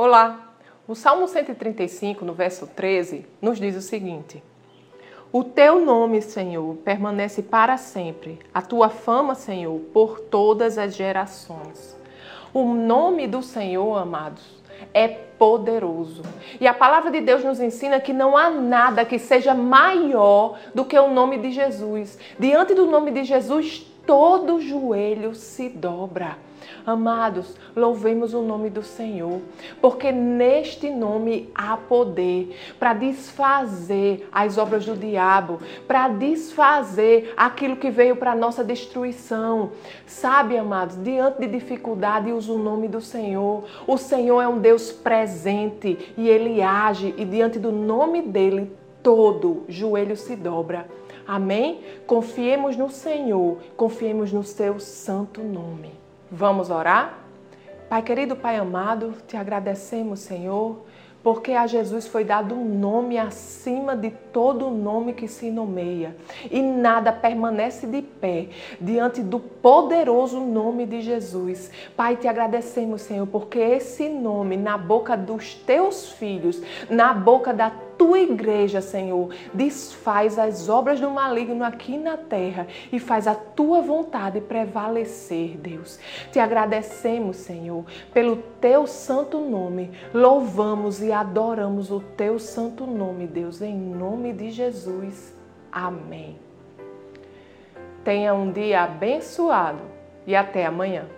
Olá! O Salmo 135, no verso 13, nos diz o seguinte: O teu nome, Senhor, permanece para sempre, a tua fama, Senhor, por todas as gerações. O nome do Senhor, amados, é poderoso. E a palavra de Deus nos ensina que não há nada que seja maior do que o nome de Jesus. Diante do nome de Jesus, todo joelho se dobra. Amados, louvemos o nome do Senhor, porque neste nome há poder para desfazer as obras do diabo, para desfazer aquilo que veio para nossa destruição. Sabe, amados, diante de dificuldade, usa o nome do Senhor. O Senhor é um Deus presente e ele age, e diante do nome dele, todo joelho se dobra. Amém? Confiemos no Senhor, confiemos no seu santo nome. Vamos orar? Pai querido, Pai amado, te agradecemos, Senhor, porque a Jesus foi dado um nome acima de todo nome que se nomeia, e nada permanece de pé diante do poderoso nome de Jesus. Pai, te agradecemos, Senhor, porque esse nome na boca dos teus filhos, na boca da tua igreja, Senhor, desfaz as obras do maligno aqui na terra e faz a tua vontade prevalecer, Deus. Te agradecemos, Senhor, pelo teu santo nome. Louvamos e adoramos o teu santo nome, Deus, em nome de Jesus. Amém. Tenha um dia abençoado e até amanhã.